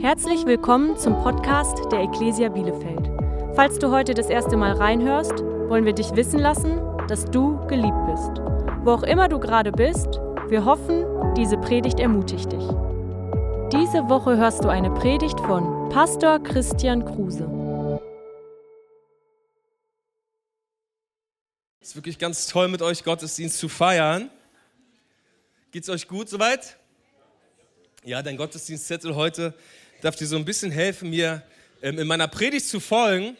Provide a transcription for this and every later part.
Herzlich willkommen zum Podcast der Ecclesia Bielefeld. Falls du heute das erste Mal reinhörst, wollen wir dich wissen lassen, dass du geliebt bist. Wo auch immer du gerade bist, wir hoffen, diese Predigt ermutigt dich. Diese Woche hörst du eine Predigt von Pastor Christian Kruse. Es ist wirklich ganz toll, mit euch Gottesdienst zu feiern. Geht's euch gut soweit? Ja, dein Gottesdienstzettel heute darf dir so ein bisschen helfen, mir ähm, in meiner Predigt zu folgen.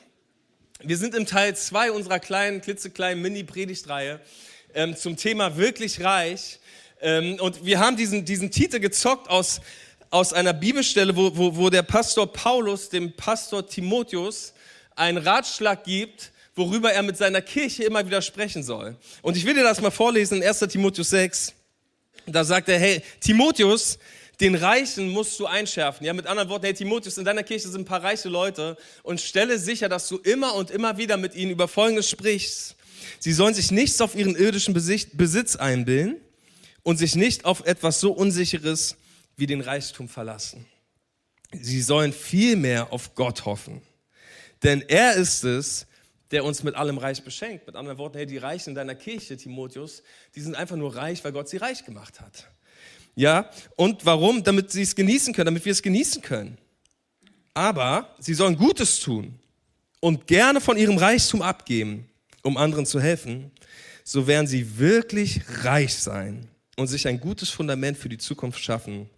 Wir sind im Teil 2 unserer kleinen, klitzekleinen Mini-Predigtreihe ähm, zum Thema wirklich reich. Ähm, und wir haben diesen, diesen Titel gezockt aus, aus einer Bibelstelle, wo, wo, wo der Pastor Paulus dem Pastor Timotheus einen Ratschlag gibt, worüber er mit seiner Kirche immer wieder sprechen soll. Und ich will dir das mal vorlesen in 1 Timotheus 6. Da sagt er, hey, Timotheus, den Reichen musst du einschärfen. Ja, mit anderen Worten, hey Timotheus, in deiner Kirche sind ein paar reiche Leute und stelle sicher, dass du immer und immer wieder mit ihnen über Folgendes sprichst. Sie sollen sich nichts auf ihren irdischen Besitz einbilden und sich nicht auf etwas so Unsicheres wie den Reichtum verlassen. Sie sollen vielmehr auf Gott hoffen. Denn er ist es, der uns mit allem Reich beschenkt. Mit anderen Worten, hey, die Reichen in deiner Kirche, Timotheus, die sind einfach nur reich, weil Gott sie reich gemacht hat. Ja, und warum? Damit sie es genießen können, damit wir es genießen können. Aber sie sollen Gutes tun und gerne von ihrem Reichtum abgeben, um anderen zu helfen. So werden sie wirklich reich sein und sich ein gutes Fundament für die Zukunft schaffen,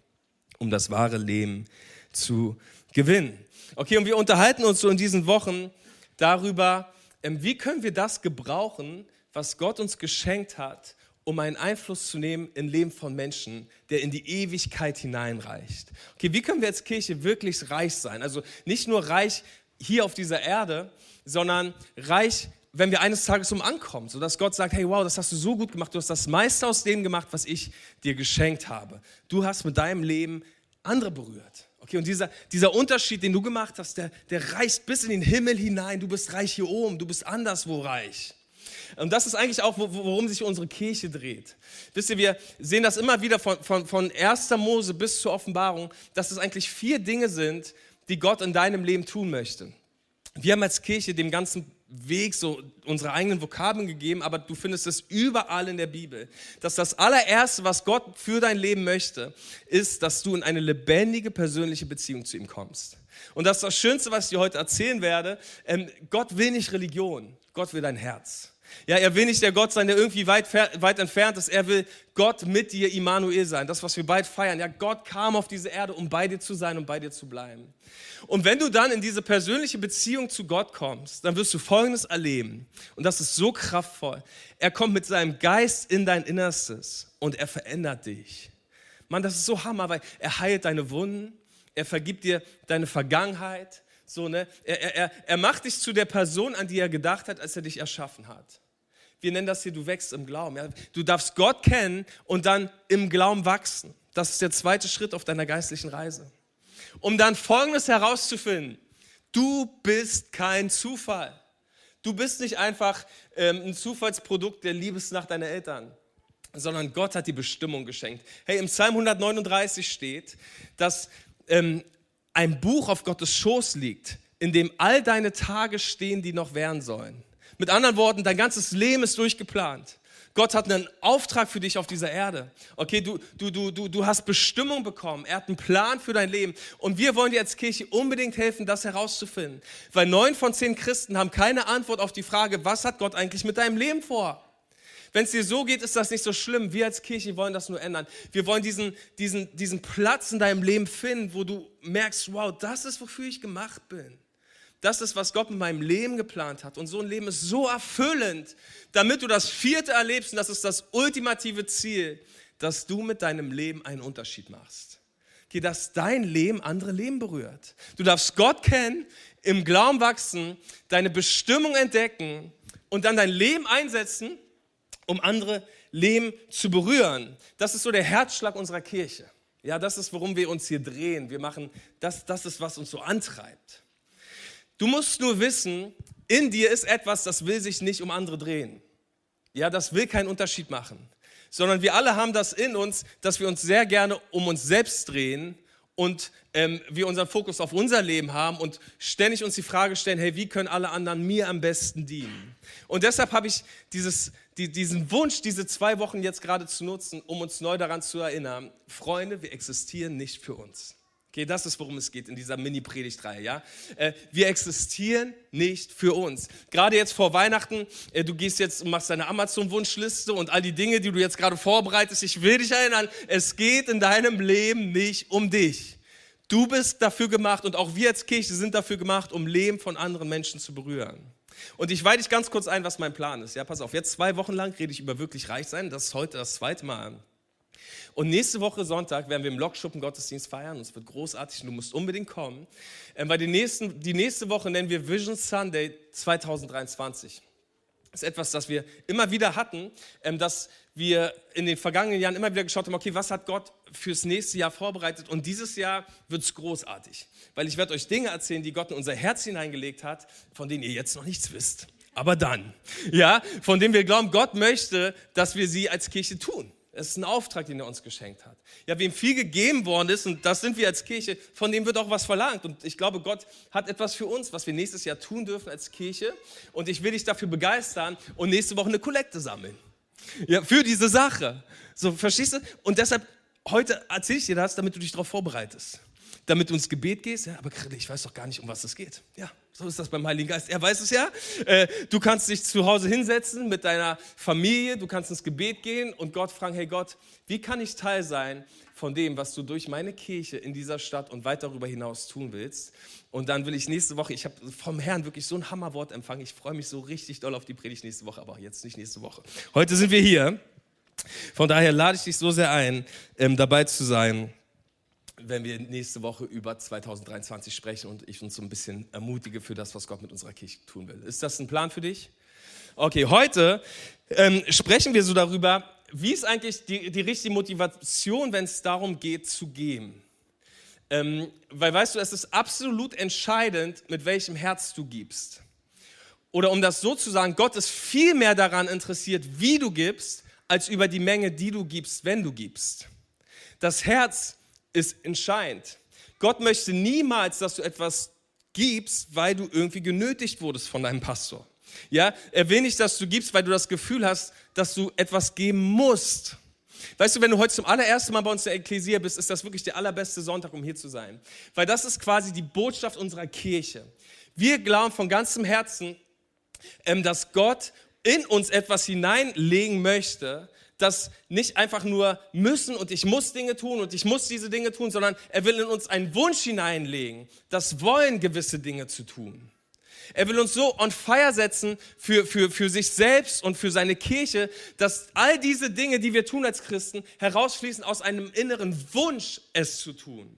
um das wahre Leben zu gewinnen. Okay, und wir unterhalten uns so in diesen Wochen darüber, ähm, wie können wir das gebrauchen, was Gott uns geschenkt hat, um einen Einfluss zu nehmen im Leben von Menschen, der in die Ewigkeit hineinreicht. Okay, wie können wir als Kirche wirklich reich sein? Also nicht nur reich hier auf dieser Erde, sondern reich, wenn wir eines Tages um ankommen, sodass Gott sagt, hey, wow, das hast du so gut gemacht, du hast das meiste aus dem gemacht, was ich dir geschenkt habe. Du hast mit deinem Leben andere berührt. Okay, und dieser, dieser Unterschied, den du gemacht hast, der, der reicht bis in den Himmel hinein. Du bist reich hier oben, du bist anderswo reich. Und das ist eigentlich auch, worum sich unsere Kirche dreht. Wisst ihr, wir sehen das immer wieder von, von, von 1. Mose bis zur Offenbarung, dass es eigentlich vier Dinge sind, die Gott in deinem Leben tun möchte. Wir haben als Kirche dem ganzen Weg so unsere eigenen Vokabeln gegeben, aber du findest es überall in der Bibel, dass das allererste, was Gott für dein Leben möchte, ist, dass du in eine lebendige persönliche Beziehung zu ihm kommst. Und das ist das Schönste, was ich dir heute erzählen werde. Ähm, Gott will nicht Religion, Gott will dein Herz. Ja, er will nicht der Gott sein, der irgendwie weit, weit entfernt ist. Er will Gott mit dir, Immanuel sein. Das, was wir bald feiern. Ja, Gott kam auf diese Erde, um bei dir zu sein, um bei dir zu bleiben. Und wenn du dann in diese persönliche Beziehung zu Gott kommst, dann wirst du Folgendes erleben. Und das ist so kraftvoll. Er kommt mit seinem Geist in dein Innerstes und er verändert dich. Mann, das ist so Hammer, weil er heilt deine Wunden, er vergibt dir deine Vergangenheit. So, ne? er, er, er macht dich zu der Person, an die er gedacht hat, als er dich erschaffen hat wir nennen das hier, du wächst im Glauben. Ja? Du darfst Gott kennen und dann im Glauben wachsen. Das ist der zweite Schritt auf deiner geistlichen Reise. Um dann Folgendes herauszufinden. Du bist kein Zufall. Du bist nicht einfach ähm, ein Zufallsprodukt der Liebesnacht deiner Eltern, sondern Gott hat die Bestimmung geschenkt. Hey, im Psalm 139 steht, dass ähm, ein Buch auf Gottes Schoß liegt, in dem all deine Tage stehen, die noch werden sollen. Mit anderen Worten, dein ganzes Leben ist durchgeplant. Gott hat einen Auftrag für dich auf dieser Erde. Okay, du, du, du, du, du hast Bestimmung bekommen. Er hat einen Plan für dein Leben. Und wir wollen dir als Kirche unbedingt helfen, das herauszufinden. Weil neun von zehn Christen haben keine Antwort auf die Frage, was hat Gott eigentlich mit deinem Leben vor? Wenn es dir so geht, ist das nicht so schlimm. Wir als Kirche wollen das nur ändern. Wir wollen diesen, diesen, diesen Platz in deinem Leben finden, wo du merkst, wow, das ist, wofür ich gemacht bin. Das ist, was Gott mit meinem Leben geplant hat. Und so ein Leben ist so erfüllend, damit du das vierte erlebst. Und das ist das ultimative Ziel, dass du mit deinem Leben einen Unterschied machst. Okay, dass dein Leben andere Leben berührt. Du darfst Gott kennen, im Glauben wachsen, deine Bestimmung entdecken und dann dein Leben einsetzen, um andere Leben zu berühren. Das ist so der Herzschlag unserer Kirche. Ja, das ist, worum wir uns hier drehen. Wir machen, das, das ist, was uns so antreibt. Du musst nur wissen, in dir ist etwas, das will sich nicht um andere drehen. Ja, das will keinen Unterschied machen. Sondern wir alle haben das in uns, dass wir uns sehr gerne um uns selbst drehen und ähm, wir unseren Fokus auf unser Leben haben und ständig uns die Frage stellen, hey, wie können alle anderen mir am besten dienen? Und deshalb habe ich dieses, die, diesen Wunsch, diese zwei Wochen jetzt gerade zu nutzen, um uns neu daran zu erinnern, Freunde, wir existieren nicht für uns. Okay, das ist, worum es geht in dieser Mini-Predigtreihe, ja. Äh, wir existieren nicht für uns. Gerade jetzt vor Weihnachten, äh, du gehst jetzt und machst deine Amazon-Wunschliste und all die Dinge, die du jetzt gerade vorbereitest. Ich will dich erinnern, es geht in deinem Leben nicht um dich. Du bist dafür gemacht und auch wir als Kirche sind dafür gemacht, um Leben von anderen Menschen zu berühren. Und ich weite dich ganz kurz ein, was mein Plan ist. Ja, pass auf, jetzt zwei Wochen lang rede ich über wirklich reich sein. Das ist heute das zweite Mal. Und nächste Woche Sonntag werden wir im Lokschuppen Gottesdienst feiern. Es wird großartig und du musst unbedingt kommen. Ähm, weil die, nächsten, die nächste Woche nennen wir Vision Sunday 2023. Das ist etwas, das wir immer wieder hatten, ähm, dass wir in den vergangenen Jahren immer wieder geschaut haben, okay, was hat Gott fürs nächste Jahr vorbereitet? Und dieses Jahr wird es großartig, weil ich werde euch Dinge erzählen, die Gott in unser Herz hineingelegt hat, von denen ihr jetzt noch nichts wisst. Aber dann, ja, von denen wir glauben, Gott möchte, dass wir sie als Kirche tun. Es ist ein Auftrag, den er uns geschenkt hat. Ja, wem viel gegeben worden ist, und das sind wir als Kirche, von dem wird auch was verlangt. Und ich glaube, Gott hat etwas für uns, was wir nächstes Jahr tun dürfen als Kirche. Und ich will dich dafür begeistern und nächste Woche eine Kollekte sammeln. Ja, für diese Sache. So, verstehst du? Und deshalb, heute erzähle ich dir das, damit du dich darauf vorbereitest. Damit du ins Gebet gehst. Ja, aber ich weiß doch gar nicht, um was es geht. Ja, so ist das beim Heiligen Geist. Er weiß es ja. Äh, du kannst dich zu Hause hinsetzen mit deiner Familie, du kannst ins Gebet gehen und Gott fragen, hey Gott, wie kann ich Teil sein von dem, was du durch meine Kirche in dieser Stadt und weit darüber hinaus tun willst? Und dann will ich nächste Woche, ich habe vom Herrn wirklich so ein Hammerwort empfangen. Ich freue mich so richtig doll auf die Predigt nächste Woche, aber jetzt nicht nächste Woche. Heute sind wir hier. Von daher lade ich dich so sehr ein, ähm, dabei zu sein wenn wir nächste Woche über 2023 sprechen und ich uns so ein bisschen ermutige für das, was Gott mit unserer Kirche tun will. Ist das ein Plan für dich? Okay, heute ähm, sprechen wir so darüber, wie ist eigentlich die, die richtige Motivation, wenn es darum geht zu geben. Ähm, weil weißt du, es ist absolut entscheidend, mit welchem Herz du gibst. Oder um das so zu sagen, Gott ist viel mehr daran interessiert, wie du gibst, als über die Menge, die du gibst, wenn du gibst. Das Herz ist entscheidend. Gott möchte niemals, dass du etwas gibst, weil du irgendwie genötigt wurdest von deinem Pastor. Ja, er will nicht, dass du gibst, weil du das Gefühl hast, dass du etwas geben musst. Weißt du, wenn du heute zum allerersten Mal bei uns in der Ekklesia bist, ist das wirklich der allerbeste Sonntag, um hier zu sein. Weil das ist quasi die Botschaft unserer Kirche. Wir glauben von ganzem Herzen, ähm, dass Gott in uns etwas hineinlegen möchte, das nicht einfach nur müssen und ich muss Dinge tun und ich muss diese Dinge tun, sondern er will in uns einen Wunsch hineinlegen, das Wollen, gewisse Dinge zu tun. Er will uns so on fire setzen für, für, für sich selbst und für seine Kirche, dass all diese Dinge, die wir tun als Christen, herausfließen aus einem inneren Wunsch, es zu tun.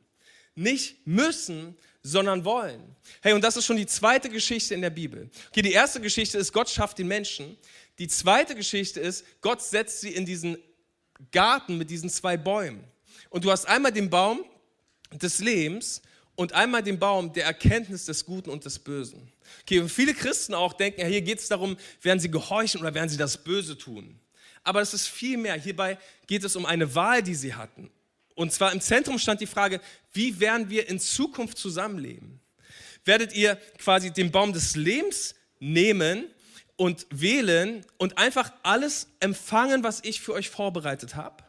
Nicht müssen, sondern wollen. Hey, und das ist schon die zweite Geschichte in der Bibel. Okay, die erste Geschichte ist, Gott schafft den Menschen. Die zweite Geschichte ist, Gott setzt sie in diesen Garten mit diesen zwei Bäumen. Und du hast einmal den Baum des Lebens und einmal den Baum der Erkenntnis des Guten und des Bösen. Okay, und viele Christen auch denken, ja, hier geht es darum, werden sie gehorchen oder werden sie das Böse tun. Aber es ist viel mehr. Hierbei geht es um eine Wahl, die sie hatten. Und zwar im Zentrum stand die Frage, wie werden wir in Zukunft zusammenleben? Werdet ihr quasi den Baum des Lebens nehmen und wählen und einfach alles empfangen, was ich für euch vorbereitet habe?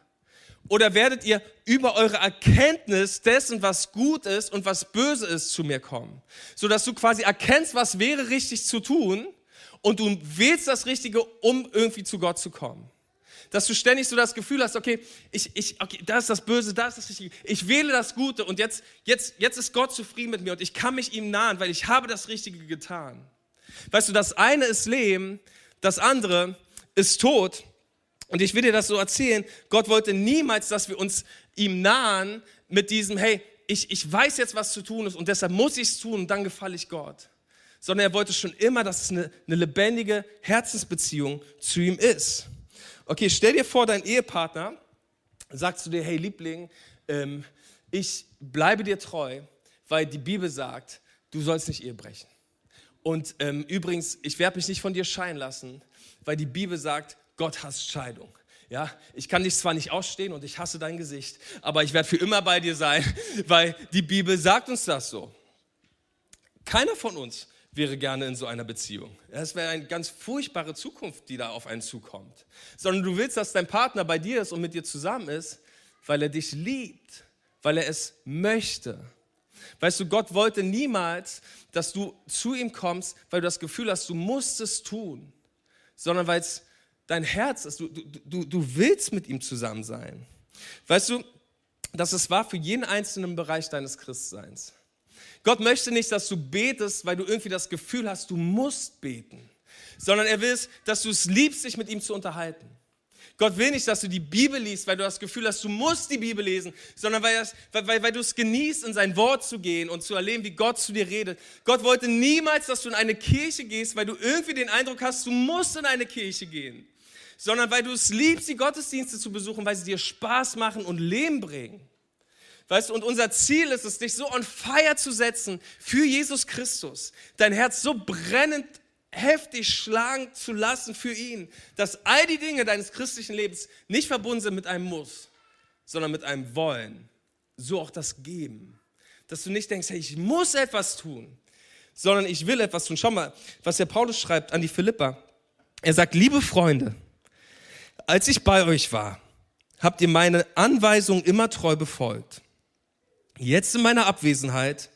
Oder werdet ihr über eure Erkenntnis dessen, was gut ist und was böse ist, zu mir kommen? Sodass du quasi erkennst, was wäre richtig zu tun und du wählst das Richtige, um irgendwie zu Gott zu kommen. Dass du ständig so das Gefühl hast, okay, ich, ich, okay, da ist das Böse, da ist das Richtige. Ich wähle das Gute und jetzt, jetzt, jetzt ist Gott zufrieden mit mir und ich kann mich ihm nahen, weil ich habe das Richtige getan. Weißt du, das eine ist Leben, das andere ist Tod. Und ich will dir das so erzählen, Gott wollte niemals, dass wir uns ihm nahen mit diesem, hey, ich, ich weiß jetzt, was zu tun ist und deshalb muss ich es tun und dann gefalle ich Gott. Sondern er wollte schon immer, dass es eine, eine lebendige Herzensbeziehung zu ihm ist. Okay, stell dir vor, dein Ehepartner sagt zu dir, hey Liebling, ähm, ich bleibe dir treu, weil die Bibel sagt, du sollst nicht Ehe brechen. Und ähm, übrigens, ich werde mich nicht von dir scheiden lassen, weil die Bibel sagt, Gott hasst Scheidung. Ja, ich kann dich zwar nicht ausstehen und ich hasse dein Gesicht, aber ich werde für immer bei dir sein, weil die Bibel sagt uns das so. Keiner von uns wäre gerne in so einer Beziehung. Es wäre eine ganz furchtbare Zukunft, die da auf einen zukommt. Sondern du willst, dass dein Partner bei dir ist und mit dir zusammen ist, weil er dich liebt, weil er es möchte. Weißt du, Gott wollte niemals, dass du zu ihm kommst, weil du das Gefühl hast, du musst es tun, sondern weil es dein Herz ist. Du, du, du willst mit ihm zusammen sein. Weißt du, dass es war für jeden einzelnen Bereich deines Christseins. Gott möchte nicht, dass du betest, weil du irgendwie das Gefühl hast, du musst beten, sondern er will, dass du es liebst, dich mit ihm zu unterhalten. Gott will nicht, dass du die Bibel liest, weil du das Gefühl hast, du musst die Bibel lesen, sondern weil, das, weil, weil du es genießt, in sein Wort zu gehen und zu erleben, wie Gott zu dir redet. Gott wollte niemals, dass du in eine Kirche gehst, weil du irgendwie den Eindruck hast, du musst in eine Kirche gehen, sondern weil du es liebst, die Gottesdienste zu besuchen, weil sie dir Spaß machen und Leben bringen. Weißt du, und unser Ziel ist es, dich so on fire zu setzen für Jesus Christus, dein Herz so brennend heftig schlagen zu lassen für ihn, dass all die Dinge deines christlichen Lebens nicht verbunden sind mit einem Muss, sondern mit einem Wollen. So auch das Geben. Dass du nicht denkst, hey, ich muss etwas tun, sondern ich will etwas tun. Schau mal, was der Paulus schreibt an die Philippa. Er sagt, liebe Freunde, als ich bei euch war, habt ihr meine Anweisungen immer treu befolgt. Jetzt in meiner Abwesenheit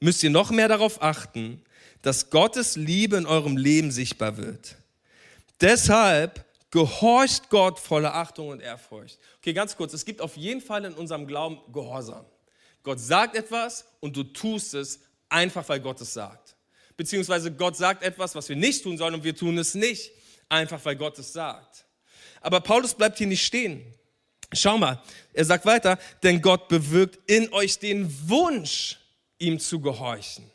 müsst ihr noch mehr darauf achten, dass Gottes Liebe in eurem Leben sichtbar wird. Deshalb gehorcht Gott voller Achtung und Ehrfurcht. Okay, ganz kurz, es gibt auf jeden Fall in unserem Glauben Gehorsam. Gott sagt etwas und du tust es einfach, weil Gott es sagt. Beziehungsweise Gott sagt etwas, was wir nicht tun sollen und wir tun es nicht, einfach weil Gott es sagt. Aber Paulus bleibt hier nicht stehen. Schau mal, er sagt weiter, denn Gott bewirkt in euch den Wunsch, ihm zu gehorchen.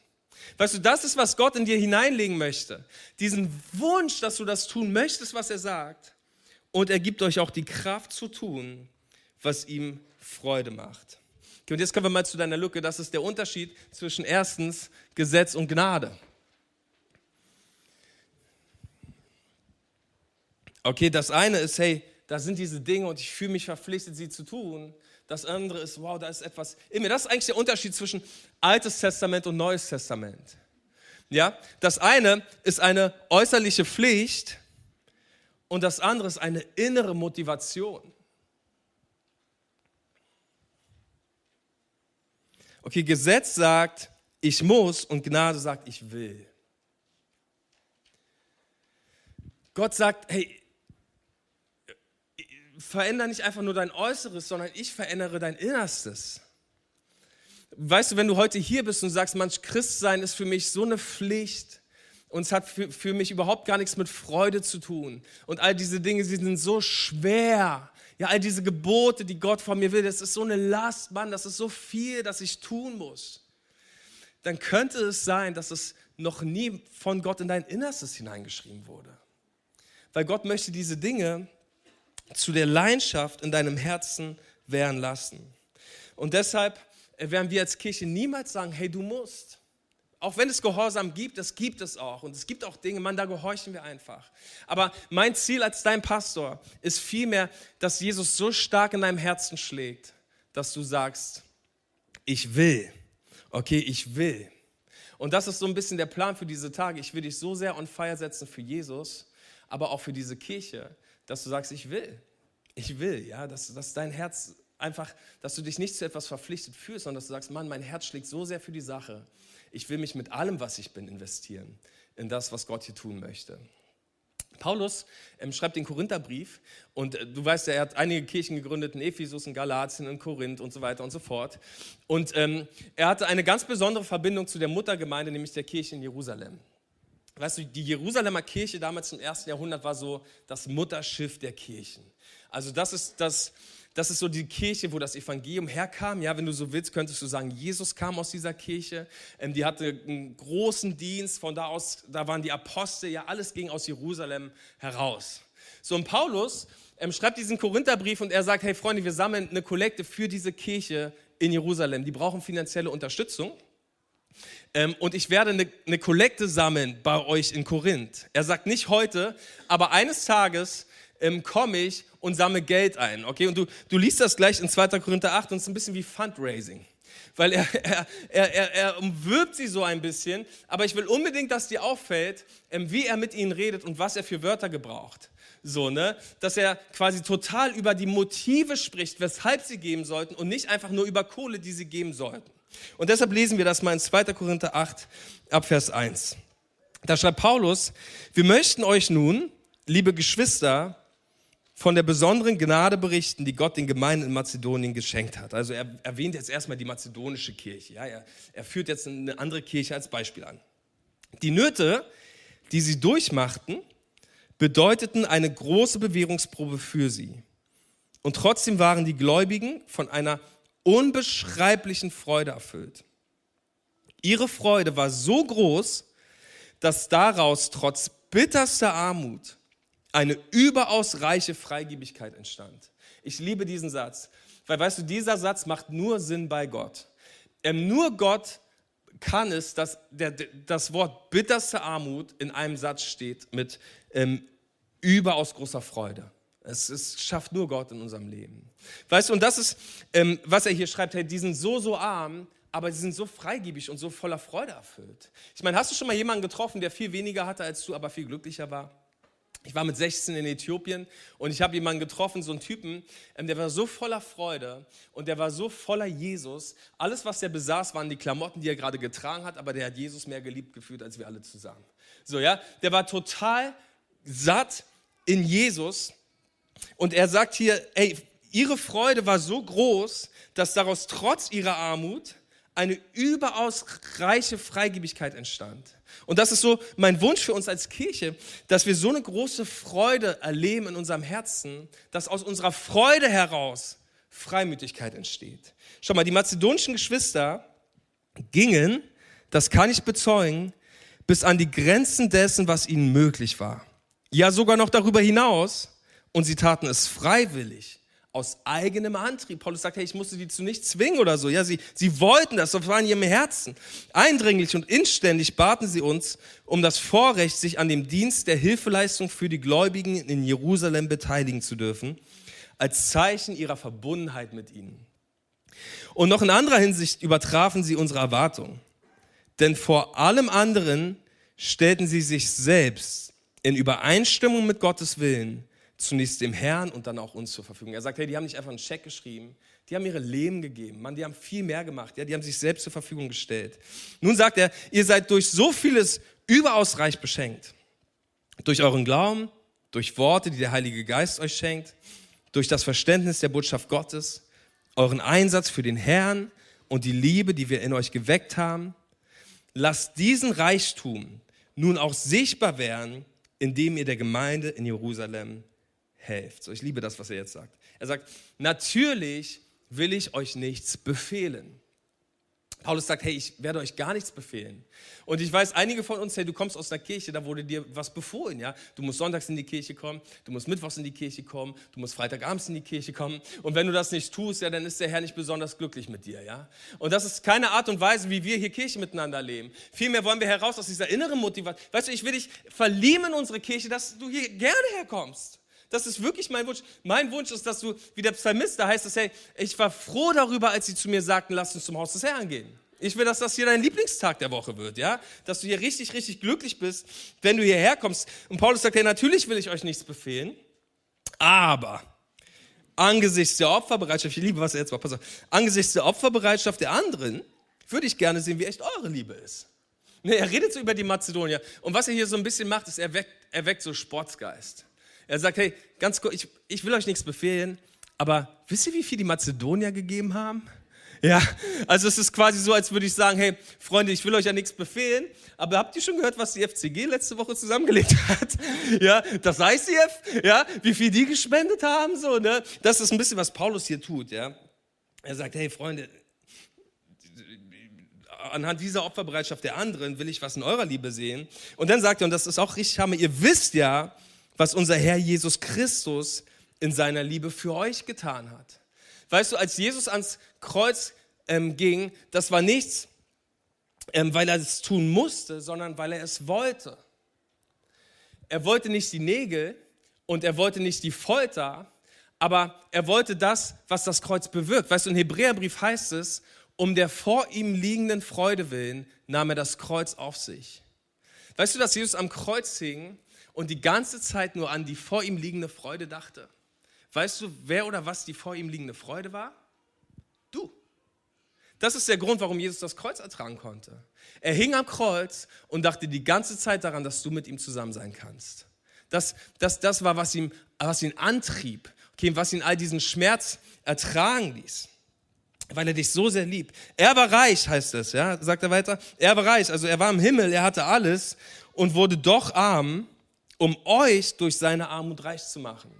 Weißt du, das ist, was Gott in dir hineinlegen möchte. Diesen Wunsch, dass du das tun möchtest, was er sagt. Und er gibt euch auch die Kraft zu tun, was ihm Freude macht. Okay, und jetzt kommen wir mal zu deiner Lücke. Das ist der Unterschied zwischen erstens Gesetz und Gnade. Okay, das eine ist, hey, da sind diese Dinge und ich fühle mich verpflichtet, sie zu tun. Das andere ist, wow, da ist etwas in mir. Das ist eigentlich der Unterschied zwischen Altes Testament und Neues Testament. Ja, das eine ist eine äußerliche Pflicht und das andere ist eine innere Motivation. Okay, Gesetz sagt, ich muss und Gnade sagt, ich will. Gott sagt, hey, verändere nicht einfach nur dein Äußeres, sondern ich verändere dein Innerstes. Weißt du, wenn du heute hier bist und sagst, manch Christsein ist für mich so eine Pflicht und es hat für, für mich überhaupt gar nichts mit Freude zu tun und all diese Dinge, sie sind so schwer. Ja, all diese Gebote, die Gott von mir will, das ist so eine Last, Mann, das ist so viel, dass ich tun muss. Dann könnte es sein, dass es noch nie von Gott in dein Innerstes hineingeschrieben wurde. Weil Gott möchte diese Dinge zu der Leidenschaft in deinem Herzen werden lassen. Und deshalb werden wir als Kirche niemals sagen, hey, du musst. Auch wenn es Gehorsam gibt, das gibt es auch. Und es gibt auch Dinge, man, da gehorchen wir einfach. Aber mein Ziel als dein Pastor ist vielmehr, dass Jesus so stark in deinem Herzen schlägt, dass du sagst, ich will. Okay, ich will. Und das ist so ein bisschen der Plan für diese Tage. Ich will dich so sehr on fire setzen für Jesus, aber auch für diese Kirche, dass du sagst, ich will. Ich will, ja, dass, dass dein Herz einfach, dass du dich nicht zu etwas verpflichtet fühlst, sondern dass du sagst, Mann, mein Herz schlägt so sehr für die Sache. Ich will mich mit allem, was ich bin, investieren in das, was Gott hier tun möchte. Paulus ähm, schreibt den Korintherbrief und äh, du weißt ja, er hat einige Kirchen gegründet in Ephesus, in Galatien, in Korinth und so weiter und so fort. Und ähm, er hatte eine ganz besondere Verbindung zu der Muttergemeinde, nämlich der Kirche in Jerusalem. Weißt du, die Jerusalemer Kirche damals im ersten Jahrhundert war so das Mutterschiff der Kirchen. Also das ist, das, das ist so die Kirche, wo das Evangelium herkam. Ja, wenn du so willst, könntest du sagen, Jesus kam aus dieser Kirche. Ähm, die hatte einen großen Dienst. Von da aus, da waren die Apostel. Ja, alles ging aus Jerusalem heraus. So, und Paulus ähm, schreibt diesen Korintherbrief und er sagt, hey Freunde, wir sammeln eine Kollekte für diese Kirche in Jerusalem. Die brauchen finanzielle Unterstützung. Ähm, und ich werde eine, eine Kollekte sammeln bei euch in Korinth. Er sagt nicht heute, aber eines Tages ähm, komme ich und sammle Geld ein. Okay, und du, du liest das gleich in 2. Korinther 8 und es ist ein bisschen wie Fundraising. Weil er, er, er, er, umwirbt sie so ein bisschen, aber ich will unbedingt, dass dir auffällt, ähm, wie er mit ihnen redet und was er für Wörter gebraucht. So, ne? Dass er quasi total über die Motive spricht, weshalb sie geben sollten und nicht einfach nur über Kohle, die sie geben sollten. Und deshalb lesen wir das mal in 2. Korinther 8, Abvers 1. Da schreibt Paulus, wir möchten euch nun, liebe Geschwister, von der besonderen Gnade berichten, die Gott den Gemeinden in Mazedonien geschenkt hat. Also er erwähnt jetzt erstmal die mazedonische Kirche. Ja, er, er führt jetzt eine andere Kirche als Beispiel an. Die Nöte, die sie durchmachten, bedeuteten eine große Bewährungsprobe für sie. Und trotzdem waren die Gläubigen von einer unbeschreiblichen Freude erfüllt. Ihre Freude war so groß, dass daraus trotz bitterster Armut eine überaus reiche Freigebigkeit entstand. Ich liebe diesen Satz, weil weißt du, dieser Satz macht nur Sinn bei Gott. Ähm, nur Gott kann es, dass der, das Wort bitterste Armut in einem Satz steht mit ähm, überaus großer Freude. Es, es, schafft nur Gott in unserem Leben. Weißt du, und das ist, ähm, was er hier schreibt, hey, die sind so, so arm, aber sie sind so freigebig und so voller Freude erfüllt. Ich meine, hast du schon mal jemanden getroffen, der viel weniger hatte als du, aber viel glücklicher war? Ich war mit 16 in Äthiopien und ich habe jemanden getroffen, so einen Typen, ähm, der war so voller Freude und der war so voller Jesus. Alles, was er besaß, waren die Klamotten, die er gerade getragen hat, aber der hat Jesus mehr geliebt gefühlt als wir alle zusammen. So, ja, der war total satt in Jesus und er sagt hier, ey, ihre Freude war so groß, dass daraus trotz ihrer Armut eine überaus reiche Freigebigkeit entstand. Und das ist so mein Wunsch für uns als Kirche, dass wir so eine große Freude erleben in unserem Herzen, dass aus unserer Freude heraus Freimütigkeit entsteht. Schau mal, die mazedonischen Geschwister gingen, das kann ich bezeugen, bis an die Grenzen dessen, was ihnen möglich war. Ja, sogar noch darüber hinaus. Und sie taten es freiwillig aus eigenem Antrieb. Paulus sagt, hey, ich musste die zu nichts zwingen oder so. Ja, sie, sie wollten das, das war in ihrem Herzen. Eindringlich und inständig baten sie uns um das Vorrecht, sich an dem Dienst der Hilfeleistung für die Gläubigen in Jerusalem beteiligen zu dürfen, als Zeichen ihrer Verbundenheit mit ihnen. Und noch in anderer Hinsicht übertrafen sie unsere Erwartungen. Denn vor allem anderen stellten sie sich selbst in Übereinstimmung mit Gottes Willen zunächst dem Herrn und dann auch uns zur Verfügung. Er sagt, hey, die haben nicht einfach einen Scheck geschrieben, die haben ihre Leben gegeben. Mann, die haben viel mehr gemacht. Ja, die haben sich selbst zur Verfügung gestellt. Nun sagt er, ihr seid durch so vieles überaus reich beschenkt. Durch euren Glauben, durch Worte, die der Heilige Geist euch schenkt, durch das Verständnis der Botschaft Gottes, euren Einsatz für den Herrn und die Liebe, die wir in euch geweckt haben. Lasst diesen Reichtum nun auch sichtbar werden, indem ihr der Gemeinde in Jerusalem helft. So, ich liebe das, was er jetzt sagt. Er sagt, natürlich will ich euch nichts befehlen. Paulus sagt, hey, ich werde euch gar nichts befehlen. Und ich weiß, einige von uns, hey, du kommst aus einer Kirche, da wurde dir was befohlen, ja. Du musst sonntags in die Kirche kommen, du musst mittwochs in die Kirche kommen, du musst freitagabends in die Kirche kommen. Und wenn du das nicht tust, ja, dann ist der Herr nicht besonders glücklich mit dir, ja. Und das ist keine Art und Weise, wie wir hier Kirche miteinander leben. Vielmehr wollen wir heraus aus dieser inneren Motivation. Weißt du, ich will dich verlieben in unsere Kirche, dass du hier gerne herkommst. Das ist wirklich mein Wunsch. Mein Wunsch ist, dass du, wie der Psalmist, da heißt es, hey, ich war froh darüber, als sie zu mir sagten, lass uns zum Haus des Herrn gehen. Ich will, dass das hier dein Lieblingstag der Woche wird, ja? Dass du hier richtig, richtig glücklich bist, wenn du hierher kommst. Und Paulus sagt, hey, natürlich will ich euch nichts befehlen, aber angesichts der Opferbereitschaft, ich liebe, was er jetzt macht, pass auf, angesichts der Opferbereitschaft der anderen, würde ich gerne sehen, wie echt eure Liebe ist. Ne, er redet so über die Mazedonier. Und was er hier so ein bisschen macht, ist, er weckt, er weckt so Sportsgeist. Er sagt, hey, ganz kurz, ich, ich will euch nichts befehlen, aber wisst ihr, wie viel die Mazedonier gegeben haben? Ja, also es ist quasi so, als würde ich sagen, hey, Freunde, ich will euch ja nichts befehlen, aber habt ihr schon gehört, was die FCG letzte Woche zusammengelegt hat? Ja, das ICF, ja, wie viel die gespendet haben, so, ne? Das ist ein bisschen, was Paulus hier tut, ja. Er sagt, hey, Freunde, anhand dieser Opferbereitschaft der anderen will ich was in eurer Liebe sehen. Und dann sagt er, und das ist auch richtig hammer, ihr wisst ja, was unser Herr Jesus Christus in seiner Liebe für euch getan hat. Weißt du, als Jesus ans Kreuz ähm, ging, das war nichts, ähm, weil er es tun musste, sondern weil er es wollte. Er wollte nicht die Nägel und er wollte nicht die Folter, aber er wollte das, was das Kreuz bewirkt. Weißt du, im Hebräerbrief heißt es, um der vor ihm liegenden Freude willen nahm er das Kreuz auf sich. Weißt du, dass Jesus am Kreuz hing und die ganze Zeit nur an die vor ihm liegende Freude dachte? Weißt du, wer oder was die vor ihm liegende Freude war? Du. Das ist der Grund, warum Jesus das Kreuz ertragen konnte. Er hing am Kreuz und dachte die ganze Zeit daran, dass du mit ihm zusammen sein kannst. Das, das, das war, was, ihm, was ihn antrieb, okay, was ihn all diesen Schmerz ertragen ließ weil er dich so sehr liebt. Er war reich, heißt es, ja, sagt er weiter. Er war reich, also er war im Himmel, er hatte alles und wurde doch arm, um euch durch seine Armut reich zu machen.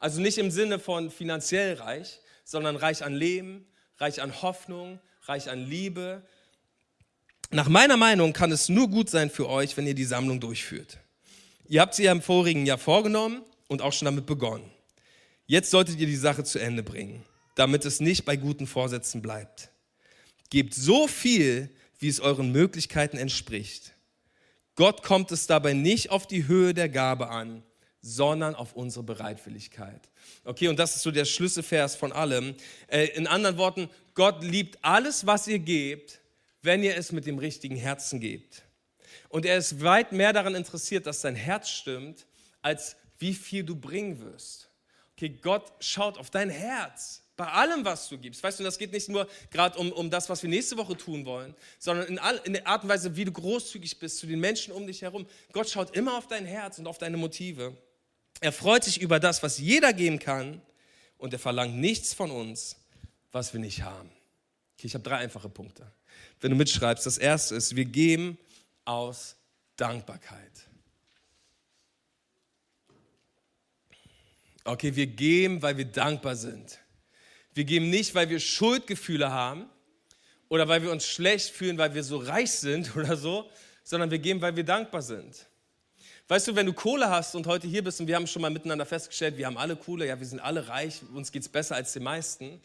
Also nicht im Sinne von finanziell reich, sondern reich an Leben, reich an Hoffnung, reich an Liebe. Nach meiner Meinung kann es nur gut sein für euch, wenn ihr die Sammlung durchführt. Ihr habt sie ja im vorigen Jahr vorgenommen und auch schon damit begonnen. Jetzt solltet ihr die Sache zu Ende bringen damit es nicht bei guten Vorsätzen bleibt. Gebt so viel, wie es euren Möglichkeiten entspricht. Gott kommt es dabei nicht auf die Höhe der Gabe an, sondern auf unsere Bereitwilligkeit. Okay, und das ist so der Schlüsselvers von allem. Äh, in anderen Worten, Gott liebt alles, was ihr gebt, wenn ihr es mit dem richtigen Herzen gebt. Und er ist weit mehr daran interessiert, dass dein Herz stimmt, als wie viel du bringen wirst. Okay, Gott schaut auf dein Herz. Bei allem, was du gibst. Weißt du, das geht nicht nur gerade um, um das, was wir nächste Woche tun wollen, sondern in, all, in der Art und Weise, wie du großzügig bist zu den Menschen um dich herum. Gott schaut immer auf dein Herz und auf deine Motive. Er freut sich über das, was jeder geben kann und er verlangt nichts von uns, was wir nicht haben. Okay, ich habe drei einfache Punkte. Wenn du mitschreibst, das erste ist, wir geben aus Dankbarkeit. Okay, wir geben, weil wir dankbar sind. Wir geben nicht, weil wir Schuldgefühle haben oder weil wir uns schlecht fühlen, weil wir so reich sind oder so, sondern wir geben, weil wir dankbar sind. Weißt du, wenn du Kohle hast und heute hier bist und wir haben schon mal miteinander festgestellt, wir haben alle Kohle, ja, wir sind alle reich, uns geht es besser als den meisten.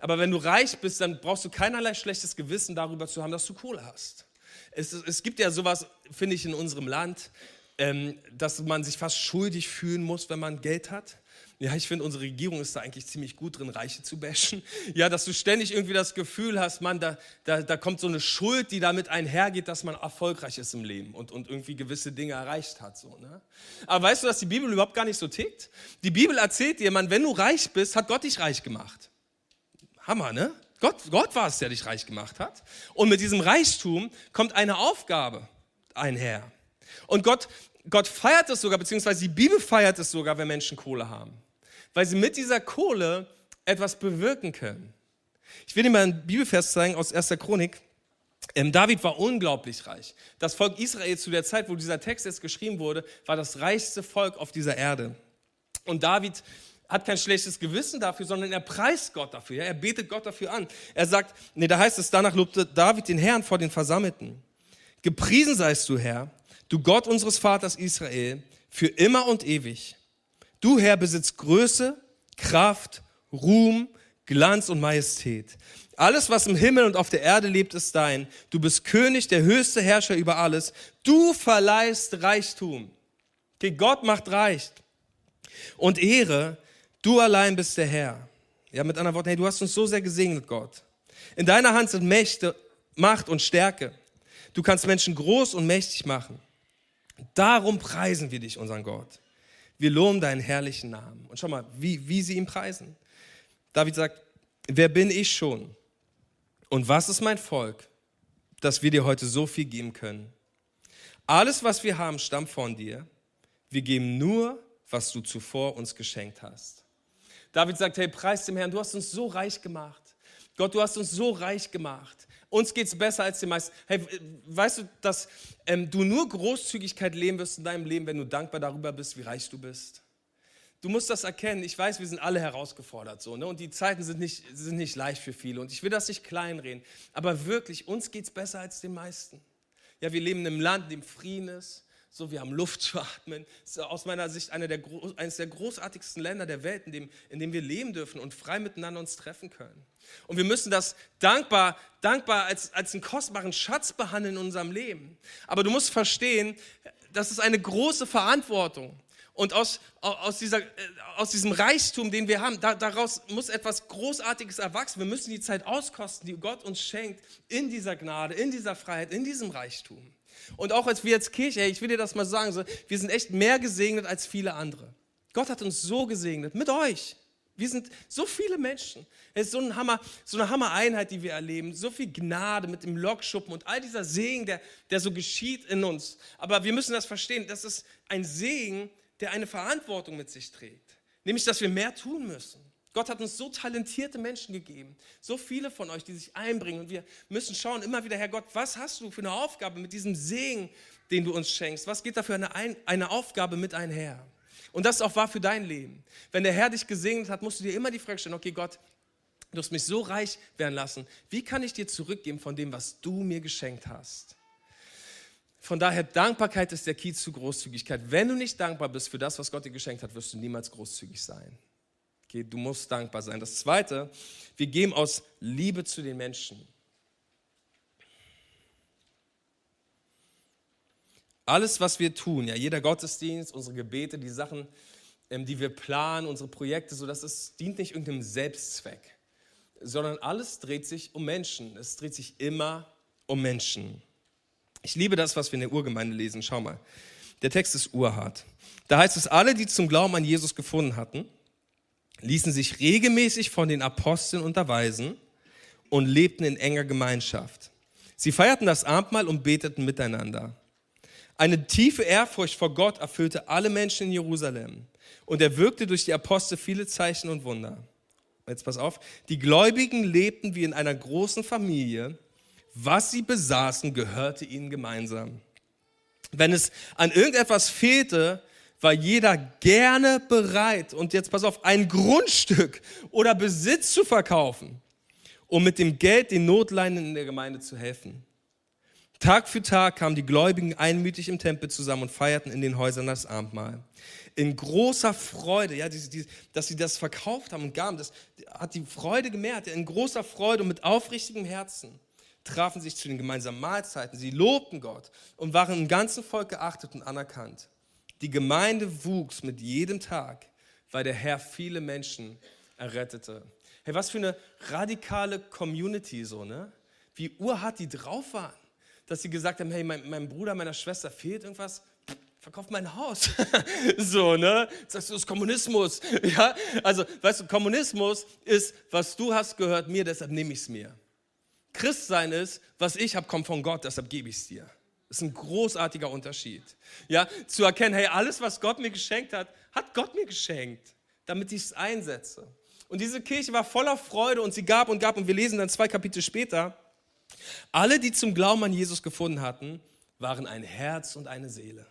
Aber wenn du reich bist, dann brauchst du keinerlei schlechtes Gewissen darüber zu haben, dass du Kohle hast. Es, es gibt ja sowas, finde ich, in unserem Land, ähm, dass man sich fast schuldig fühlen muss, wenn man Geld hat. Ja, ich finde, unsere Regierung ist da eigentlich ziemlich gut drin, Reiche zu bashen. Ja, dass du ständig irgendwie das Gefühl hast, man, da, da, da kommt so eine Schuld, die damit einhergeht, dass man erfolgreich ist im Leben und, und irgendwie gewisse Dinge erreicht hat. So, ne? Aber weißt du, dass die Bibel überhaupt gar nicht so tickt? Die Bibel erzählt dir, man, wenn du reich bist, hat Gott dich reich gemacht. Hammer, ne? Gott, Gott war es, der dich reich gemacht hat. Und mit diesem Reichtum kommt eine Aufgabe einher. Und Gott, Gott feiert es sogar, beziehungsweise die Bibel feiert es sogar, wenn Menschen Kohle haben weil sie mit dieser Kohle etwas bewirken können. Ich will dir mal einen Bibelvers zeigen aus 1. Chronik. Ähm, David war unglaublich reich. Das Volk Israel zu der Zeit, wo dieser Text jetzt geschrieben wurde, war das reichste Volk auf dieser Erde. Und David hat kein schlechtes Gewissen dafür, sondern er preist Gott dafür. Ja? Er betet Gott dafür an. Er sagt, nee, da heißt es, danach lobte David den Herrn vor den Versammelten. Gepriesen seist du, Herr, du Gott unseres Vaters Israel, für immer und ewig. Du, Herr, besitzt Größe, Kraft, Ruhm, Glanz und Majestät. Alles, was im Himmel und auf der Erde lebt, ist dein. Du bist König, der höchste Herrscher über alles. Du verleihst Reichtum. Okay, Gott macht reich. Und Ehre, du allein bist der Herr. Ja, mit anderen Worten, hey, du hast uns so sehr gesegnet, Gott. In deiner Hand sind Mächte, Macht und Stärke. Du kannst Menschen groß und mächtig machen. Darum preisen wir dich, unseren Gott. Wir loben deinen herrlichen Namen. Und schau mal, wie, wie sie ihn preisen. David sagt, wer bin ich schon? Und was ist mein Volk, dass wir dir heute so viel geben können? Alles, was wir haben, stammt von dir. Wir geben nur, was du zuvor uns geschenkt hast. David sagt, hey, preis dem Herrn, du hast uns so reich gemacht. Gott, du hast uns so reich gemacht. Uns geht es besser als den meisten. Hey, weißt du, dass ähm, du nur Großzügigkeit leben wirst in deinem Leben, wenn du dankbar darüber bist, wie reich du bist? Du musst das erkennen. Ich weiß, wir sind alle herausgefordert so, ne? und die Zeiten sind nicht, sind nicht leicht für viele. Und ich will das nicht kleinreden. Aber wirklich, uns geht es besser als den meisten. Ja, wir leben in einem Land, in dem Frieden ist. So, wir haben Luft zu atmen. Das ist aus meiner Sicht eine der, eines der großartigsten Länder der Welt, in dem, in dem wir leben dürfen und frei miteinander uns treffen können. Und wir müssen das dankbar, dankbar als, als einen kostbaren Schatz behandeln in unserem Leben. Aber du musst verstehen, das ist eine große Verantwortung. Und aus, aus, dieser, äh, aus diesem Reichtum, den wir haben, da, daraus muss etwas Großartiges erwachsen. Wir müssen die Zeit auskosten, die Gott uns schenkt, in dieser Gnade, in dieser Freiheit, in diesem Reichtum. Und auch als wir als Kirche, ich will dir das mal sagen, wir sind echt mehr gesegnet als viele andere. Gott hat uns so gesegnet, mit euch. Wir sind so viele Menschen. Es ist so, ein Hammer, so eine Hammer-Einheit, die wir erleben. So viel Gnade mit dem Lockschuppen und all dieser Segen, der, der so geschieht in uns. Aber wir müssen das verstehen. Das ist ein Segen, der eine Verantwortung mit sich trägt. Nämlich, dass wir mehr tun müssen. Gott hat uns so talentierte Menschen gegeben, so viele von euch, die sich einbringen. Und wir müssen schauen immer wieder, Herr Gott, was hast du für eine Aufgabe mit diesem Segen, den du uns schenkst? Was geht da für eine, eine Aufgabe mit einher? Und das ist auch wahr für dein Leben. Wenn der Herr dich gesegnet hat, musst du dir immer die Frage stellen, okay Gott, du hast mich so reich werden lassen. Wie kann ich dir zurückgeben von dem, was du mir geschenkt hast? Von daher, Dankbarkeit ist der Key zu Großzügigkeit. Wenn du nicht dankbar bist für das, was Gott dir geschenkt hat, wirst du niemals großzügig sein. Okay, du musst dankbar sein. Das Zweite, wir geben aus Liebe zu den Menschen. Alles, was wir tun, ja, jeder Gottesdienst, unsere Gebete, die Sachen, ähm, die wir planen, unsere Projekte, so das ist, dient nicht irgendeinem Selbstzweck, sondern alles dreht sich um Menschen. Es dreht sich immer um Menschen. Ich liebe das, was wir in der Urgemeinde lesen. Schau mal. Der Text ist urhart. Da heißt es, alle, die zum Glauben an Jesus gefunden hatten, ließen sich regelmäßig von den Aposteln unterweisen und lebten in enger Gemeinschaft. Sie feierten das Abendmahl und beteten miteinander. Eine tiefe Ehrfurcht vor Gott erfüllte alle Menschen in Jerusalem und er wirkte durch die Apostel viele Zeichen und Wunder. Jetzt pass auf, die Gläubigen lebten wie in einer großen Familie. Was sie besaßen, gehörte ihnen gemeinsam. Wenn es an irgendetwas fehlte, war jeder gerne bereit, und jetzt pass auf, ein Grundstück oder Besitz zu verkaufen, um mit dem Geld den Notleiden in der Gemeinde zu helfen. Tag für Tag kamen die Gläubigen einmütig im Tempel zusammen und feierten in den Häusern das Abendmahl. In großer Freude, ja, die, die, dass sie das verkauft haben und gaben, das hat die Freude gemehrt. In großer Freude und mit aufrichtigem Herzen trafen sich zu den gemeinsamen Mahlzeiten. Sie lobten Gott und waren im ganzen Volk geachtet und anerkannt. Die Gemeinde wuchs mit jedem Tag, weil der Herr viele Menschen errettete. Hey, was für eine radikale Community so, ne? Wie urhart die drauf waren, dass sie gesagt haben, hey, mein, meinem Bruder, meiner Schwester fehlt irgendwas, verkauf mein Haus. so, ne? Sagst du, das ist Kommunismus. Ja? Also, weißt du, Kommunismus ist, was du hast, gehört mir, deshalb nehme ich es mir. Christsein ist, was ich habe, kommt von Gott, deshalb gebe ich es dir. Das ist ein großartiger Unterschied. Ja, zu erkennen, hey, alles, was Gott mir geschenkt hat, hat Gott mir geschenkt, damit ich es einsetze. Und diese Kirche war voller Freude und sie gab und gab. Und wir lesen dann zwei Kapitel später, alle, die zum Glauben an Jesus gefunden hatten, waren ein Herz und eine Seele.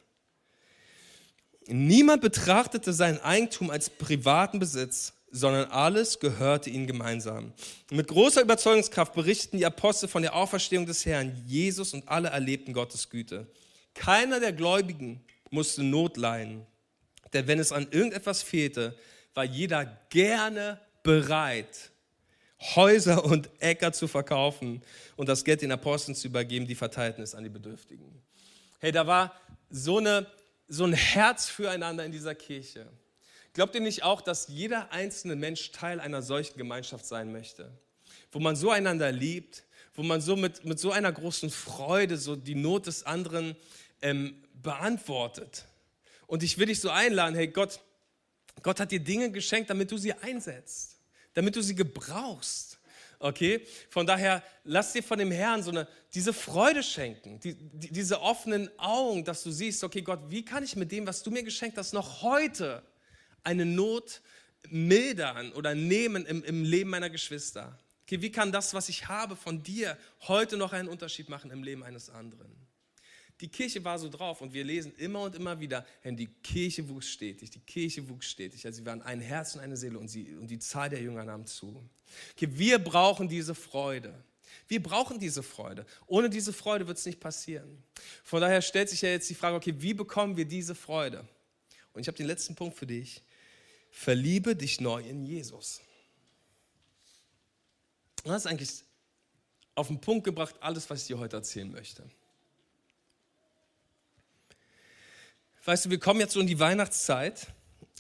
Niemand betrachtete sein Eigentum als privaten Besitz, sondern alles gehörte ihnen gemeinsam. mit großer Überzeugungskraft berichten die Apostel von der Auferstehung des Herrn Jesus und alle erlebten Gottes Güte. Keiner der Gläubigen musste Not leiden, denn wenn es an irgendetwas fehlte, war jeder gerne bereit, Häuser und Äcker zu verkaufen und das Geld den Aposteln zu übergeben, die verteilten es an die Bedürftigen. Hey, da war so, eine, so ein Herz füreinander in dieser Kirche. Glaubt ihr nicht auch, dass jeder einzelne Mensch Teil einer solchen Gemeinschaft sein möchte? Wo man so einander liebt, wo man so mit, mit so einer großen Freude so die Not des anderen ähm, beantwortet. Und ich will dich so einladen, hey Gott, Gott hat dir Dinge geschenkt, damit du sie einsetzt, damit du sie gebrauchst. Okay? Von daher, lass dir von dem Herrn so eine, diese Freude schenken, die, die, diese offenen Augen, dass du siehst, okay Gott, wie kann ich mit dem, was du mir geschenkt hast, noch heute eine Not mildern oder nehmen im, im Leben meiner Geschwister? Okay, wie kann das, was ich habe von dir, heute noch einen Unterschied machen im Leben eines anderen? Die Kirche war so drauf und wir lesen immer und immer wieder, die Kirche wuchs stetig, die Kirche wuchs stetig. Also sie waren ein Herz und eine Seele und, sie, und die Zahl der Jünger nahm zu. Okay, wir brauchen diese Freude. Wir brauchen diese Freude. Ohne diese Freude wird es nicht passieren. Von daher stellt sich ja jetzt die Frage, okay, wie bekommen wir diese Freude? Und ich habe den letzten Punkt für dich verliebe dich neu in Jesus. Das ist eigentlich auf den Punkt gebracht alles, was ich dir heute erzählen möchte. Weißt du, wir kommen jetzt so in die Weihnachtszeit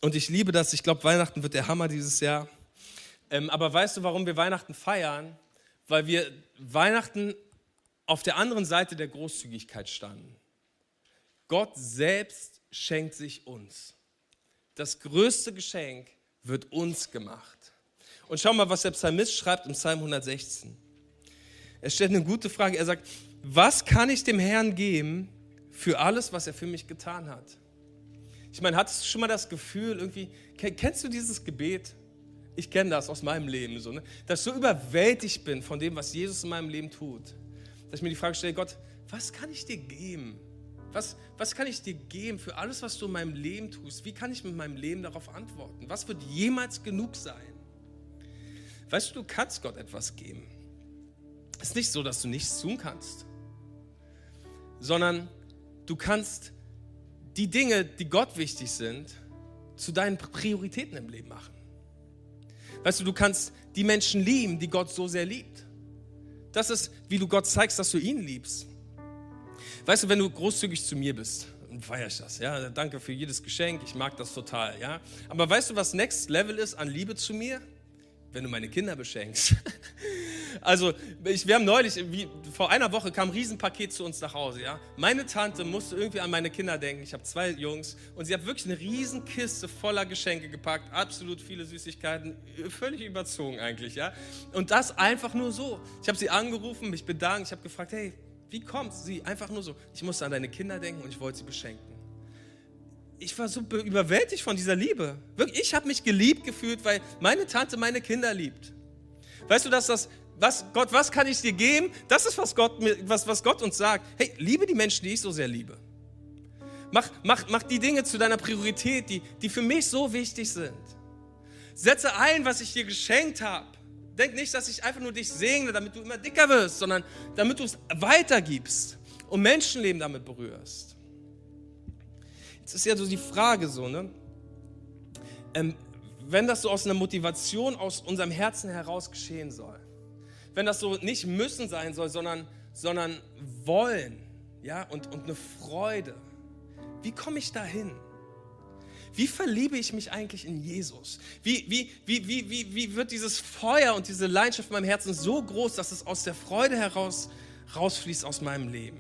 und ich liebe das. Ich glaube, Weihnachten wird der Hammer dieses Jahr. Ähm, aber weißt du, warum wir Weihnachten feiern? Weil wir Weihnachten auf der anderen Seite der Großzügigkeit standen. Gott selbst schenkt sich uns. Das größte Geschenk wird uns gemacht. Und schau mal, was der Psalmist schreibt im Psalm 116. Er stellt eine gute Frage. Er sagt, was kann ich dem Herrn geben für alles, was er für mich getan hat? Ich meine, hattest du schon mal das Gefühl, irgendwie, kennst du dieses Gebet? Ich kenne das aus meinem Leben so, ne? dass ich so überwältigt bin von dem, was Jesus in meinem Leben tut. Dass ich mir die Frage stelle, Gott, was kann ich dir geben? Was, was kann ich dir geben für alles, was du in meinem Leben tust? Wie kann ich mit meinem Leben darauf antworten? Was wird jemals genug sein? Weißt du, du kannst Gott etwas geben. Es ist nicht so, dass du nichts tun kannst, sondern du kannst die Dinge, die Gott wichtig sind, zu deinen Prioritäten im Leben machen. Weißt du, du kannst die Menschen lieben, die Gott so sehr liebt. Das ist, wie du Gott zeigst, dass du ihn liebst. Weißt du, wenn du großzügig zu mir bist, dann feiere ich das. Ja, danke für jedes Geschenk, ich mag das total. Ja, aber weißt du, was Next Level ist an Liebe zu mir? Wenn du meine Kinder beschenkst. Also, ich, wir haben neulich, wie, vor einer Woche kam ein Riesenpaket zu uns nach Hause. Ja? Meine Tante musste irgendwie an meine Kinder denken. Ich habe zwei Jungs und sie hat wirklich eine Riesenkiste voller Geschenke gepackt. Absolut viele Süßigkeiten, völlig überzogen eigentlich. Ja? Und das einfach nur so. Ich habe sie angerufen, mich bedankt. Ich habe gefragt, hey, wie kommt sie? Einfach nur so. Ich musste an deine Kinder denken und ich wollte sie beschenken ich war so überwältigt von dieser Liebe. Wirklich, ich habe mich geliebt gefühlt, weil meine Tante meine Kinder liebt. Weißt du, dass das was, Gott, was kann ich dir geben? Das ist, was Gott, was, was Gott uns sagt. Hey, liebe die Menschen, die ich so sehr liebe. Mach, mach, mach die Dinge zu deiner Priorität, die, die für mich so wichtig sind. Setze ein, was ich dir geschenkt habe. Denk nicht, dass ich einfach nur dich segne, damit du immer dicker wirst, sondern damit du es weitergibst und Menschenleben damit berührst. Jetzt ist ja so die Frage so, ne? Ähm, wenn das so aus einer Motivation aus unserem Herzen heraus geschehen soll, wenn das so nicht müssen sein soll, sondern, sondern wollen, ja, und, und eine Freude. Wie komme ich dahin? Wie verliebe ich mich eigentlich in Jesus? Wie, wie, wie, wie, wie, wie wird dieses Feuer und diese Leidenschaft in meinem Herzen so groß, dass es aus der Freude heraus rausfließt aus meinem Leben?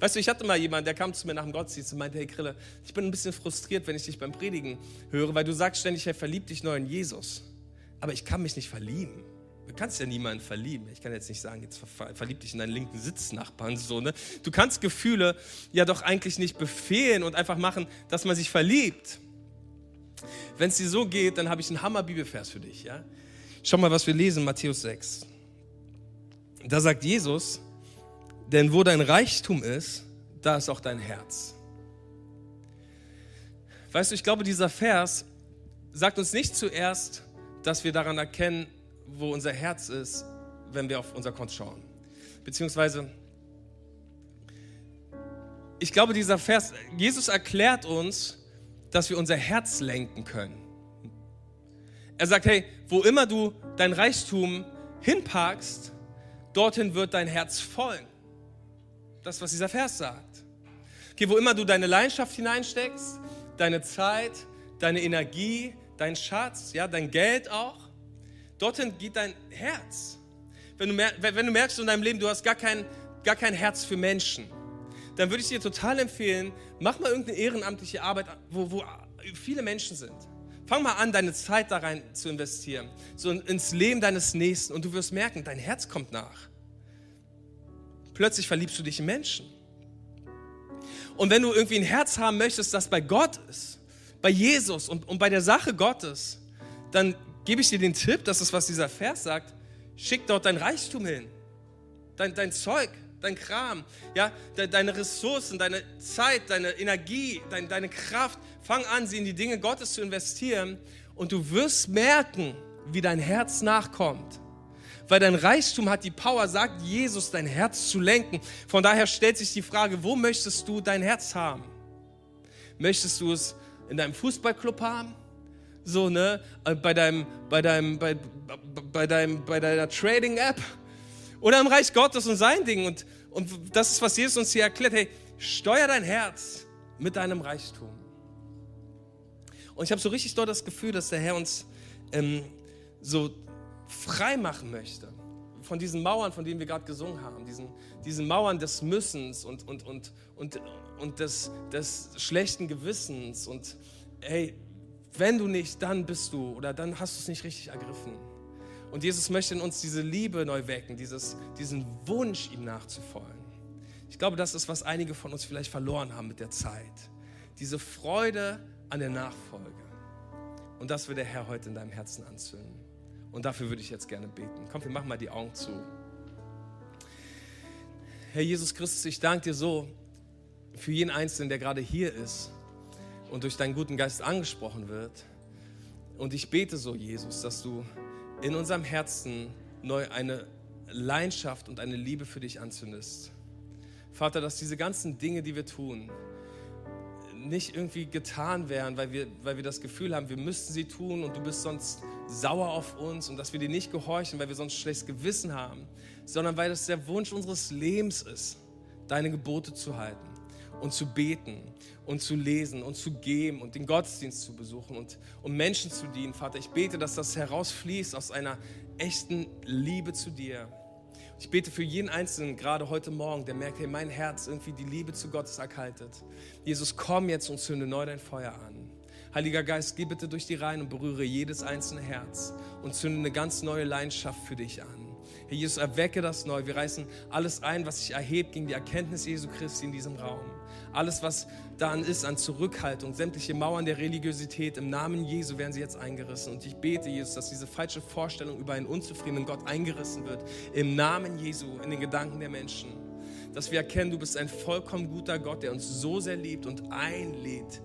Weißt du, ich hatte mal jemanden, der kam zu mir nach dem Gottesdienst und meinte, hey Krille, ich bin ein bisschen frustriert, wenn ich dich beim Predigen höre, weil du sagst ständig, hey, verlieb dich neu in Jesus. Aber ich kann mich nicht verlieben. Du kannst ja niemanden verlieben. Ich kann jetzt nicht sagen, jetzt verlieb dich in deinen linken Sitznachbarn. So, ne? Du kannst Gefühle ja doch eigentlich nicht befehlen und einfach machen, dass man sich verliebt. Wenn es dir so geht, dann habe ich einen Hammer-Bibelvers für dich. Ja? Schau mal, was wir lesen, Matthäus 6. Da sagt Jesus, denn wo dein Reichtum ist, da ist auch dein Herz. Weißt du, ich glaube, dieser Vers sagt uns nicht zuerst, dass wir daran erkennen, wo unser Herz ist, wenn wir auf unser Konto schauen. Beziehungsweise, ich glaube, dieser Vers, Jesus erklärt uns, dass wir unser Herz lenken können. Er sagt, hey, wo immer du dein Reichtum hinpackst, dorthin wird dein Herz folgen. Das, was dieser Vers sagt. Okay, wo immer du deine Leidenschaft hineinsteckst, deine Zeit, deine Energie, dein Schatz, ja, dein Geld auch, Dorthin geht dein Herz. Wenn du, wenn du merkst in deinem Leben, du hast gar kein, gar kein Herz für Menschen, dann würde ich dir total empfehlen, mach mal irgendeine ehrenamtliche Arbeit, wo, wo viele Menschen sind. Fang mal an, deine Zeit da rein zu investieren, so ins Leben deines Nächsten und du wirst merken, dein Herz kommt nach. Plötzlich verliebst du dich in Menschen. Und wenn du irgendwie ein Herz haben möchtest, das bei Gott ist, bei Jesus und, und bei der Sache Gottes, dann gebe ich dir den Tipp, das ist, was dieser Vers sagt, schick dort dein Reichtum hin, dein, dein Zeug, dein Kram, ja, de, deine Ressourcen, deine Zeit, deine Energie, dein, deine Kraft. Fang an, sie in die Dinge Gottes zu investieren und du wirst merken, wie dein Herz nachkommt. Weil dein Reichtum hat die Power, sagt Jesus, dein Herz zu lenken. Von daher stellt sich die Frage, wo möchtest du dein Herz haben? Möchtest du es in deinem Fußballclub haben? so, ne, äh, bei deinem, bei deinem, bei, bei deinem, bei deiner Trading-App oder im Reich Gottes und sein Ding. Und, und das ist, was Jesus uns hier erklärt. Hey, steuer dein Herz mit deinem Reichtum. Und ich habe so richtig dort das Gefühl, dass der Herr uns ähm, so frei machen möchte von diesen Mauern, von denen wir gerade gesungen haben, diesen, diesen Mauern des Müssens und, und, und, und, und des, des schlechten Gewissens und hey, wenn du nicht, dann bist du oder dann hast du es nicht richtig ergriffen. Und Jesus möchte in uns diese Liebe neu wecken, dieses, diesen Wunsch, ihm nachzufolgen. Ich glaube, das ist, was einige von uns vielleicht verloren haben mit der Zeit. Diese Freude an der Nachfolge. Und das will der Herr heute in deinem Herzen anzünden. Und dafür würde ich jetzt gerne beten. Komm, wir machen mal die Augen zu. Herr Jesus Christus, ich danke dir so für jeden Einzelnen, der gerade hier ist und durch deinen guten Geist angesprochen wird. Und ich bete so, Jesus, dass du in unserem Herzen neu eine Leidenschaft und eine Liebe für dich anzündest. Vater, dass diese ganzen Dinge, die wir tun, nicht irgendwie getan werden, weil wir, weil wir das Gefühl haben, wir müssten sie tun und du bist sonst sauer auf uns und dass wir dir nicht gehorchen, weil wir sonst schlechtes Gewissen haben, sondern weil das der Wunsch unseres Lebens ist, deine Gebote zu halten und zu beten und zu lesen und zu geben und den Gottesdienst zu besuchen und um Menschen zu dienen. Vater, ich bete, dass das herausfließt aus einer echten Liebe zu dir. Ich bete für jeden Einzelnen, gerade heute Morgen, der merkt, hey, mein Herz irgendwie die Liebe zu Gott ist erkaltet. Jesus, komm jetzt und zünde neu dein Feuer an. Heiliger Geist, geh bitte durch die Reihen und berühre jedes einzelne Herz und zünde eine ganz neue Leidenschaft für dich an. Herr Jesus, erwecke das neu. Wir reißen alles ein, was sich erhebt gegen die Erkenntnis Jesu Christi in diesem Raum. Alles, was daran ist an Zurückhaltung, sämtliche Mauern der Religiosität, im Namen Jesu werden sie jetzt eingerissen. Und ich bete, Jesus, dass diese falsche Vorstellung über einen unzufriedenen Gott eingerissen wird. Im Namen Jesu, in den Gedanken der Menschen. Dass wir erkennen, du bist ein vollkommen guter Gott, der uns so sehr liebt und einlädt,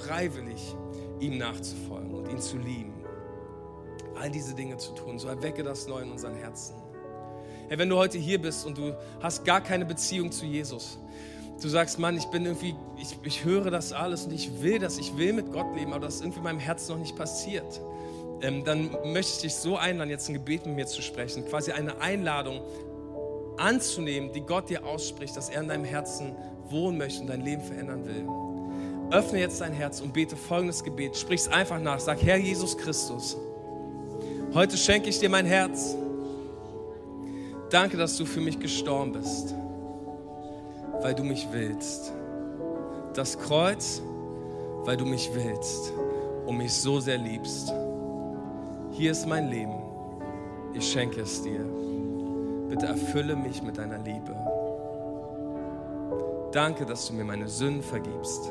freiwillig ihm nachzufolgen und ihn zu lieben. All diese Dinge zu tun. So erwecke das neu in unseren Herzen. Hey, wenn du heute hier bist und du hast gar keine Beziehung zu Jesus, du sagst, Mann, ich bin irgendwie, ich, ich höre das alles und ich will das, ich will mit Gott leben, aber das ist irgendwie in meinem Herzen noch nicht passiert, ähm, dann möchte ich dich so einladen, jetzt ein Gebet mit mir zu sprechen, quasi eine Einladung anzunehmen, die Gott dir ausspricht, dass er in deinem Herzen wohnen möchte und dein Leben verändern will. Öffne jetzt dein Herz und bete folgendes Gebet. Sprich es einfach nach. Sag, Herr Jesus Christus, heute schenke ich dir mein Herz. Danke, dass du für mich gestorben bist weil du mich willst. Das Kreuz, weil du mich willst und mich so sehr liebst. Hier ist mein Leben. Ich schenke es dir. Bitte erfülle mich mit deiner Liebe. Danke, dass du mir meine Sünden vergibst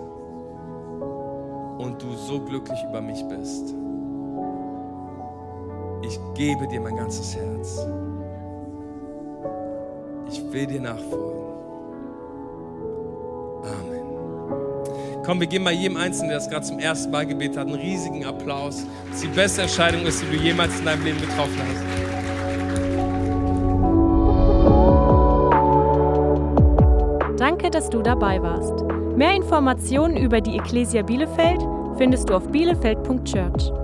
und du so glücklich über mich bist. Ich gebe dir mein ganzes Herz. Ich will dir nachfolgen. Komm, wir geben mal jedem Einzelnen, der das gerade zum ersten Mal gebetet hat, einen riesigen Applaus. Das ist die beste Entscheidung ist, die du jemals in deinem Leben getroffen hast. Danke, dass du dabei warst. Mehr Informationen über die Ecclesia Bielefeld findest du auf bielefeld.church.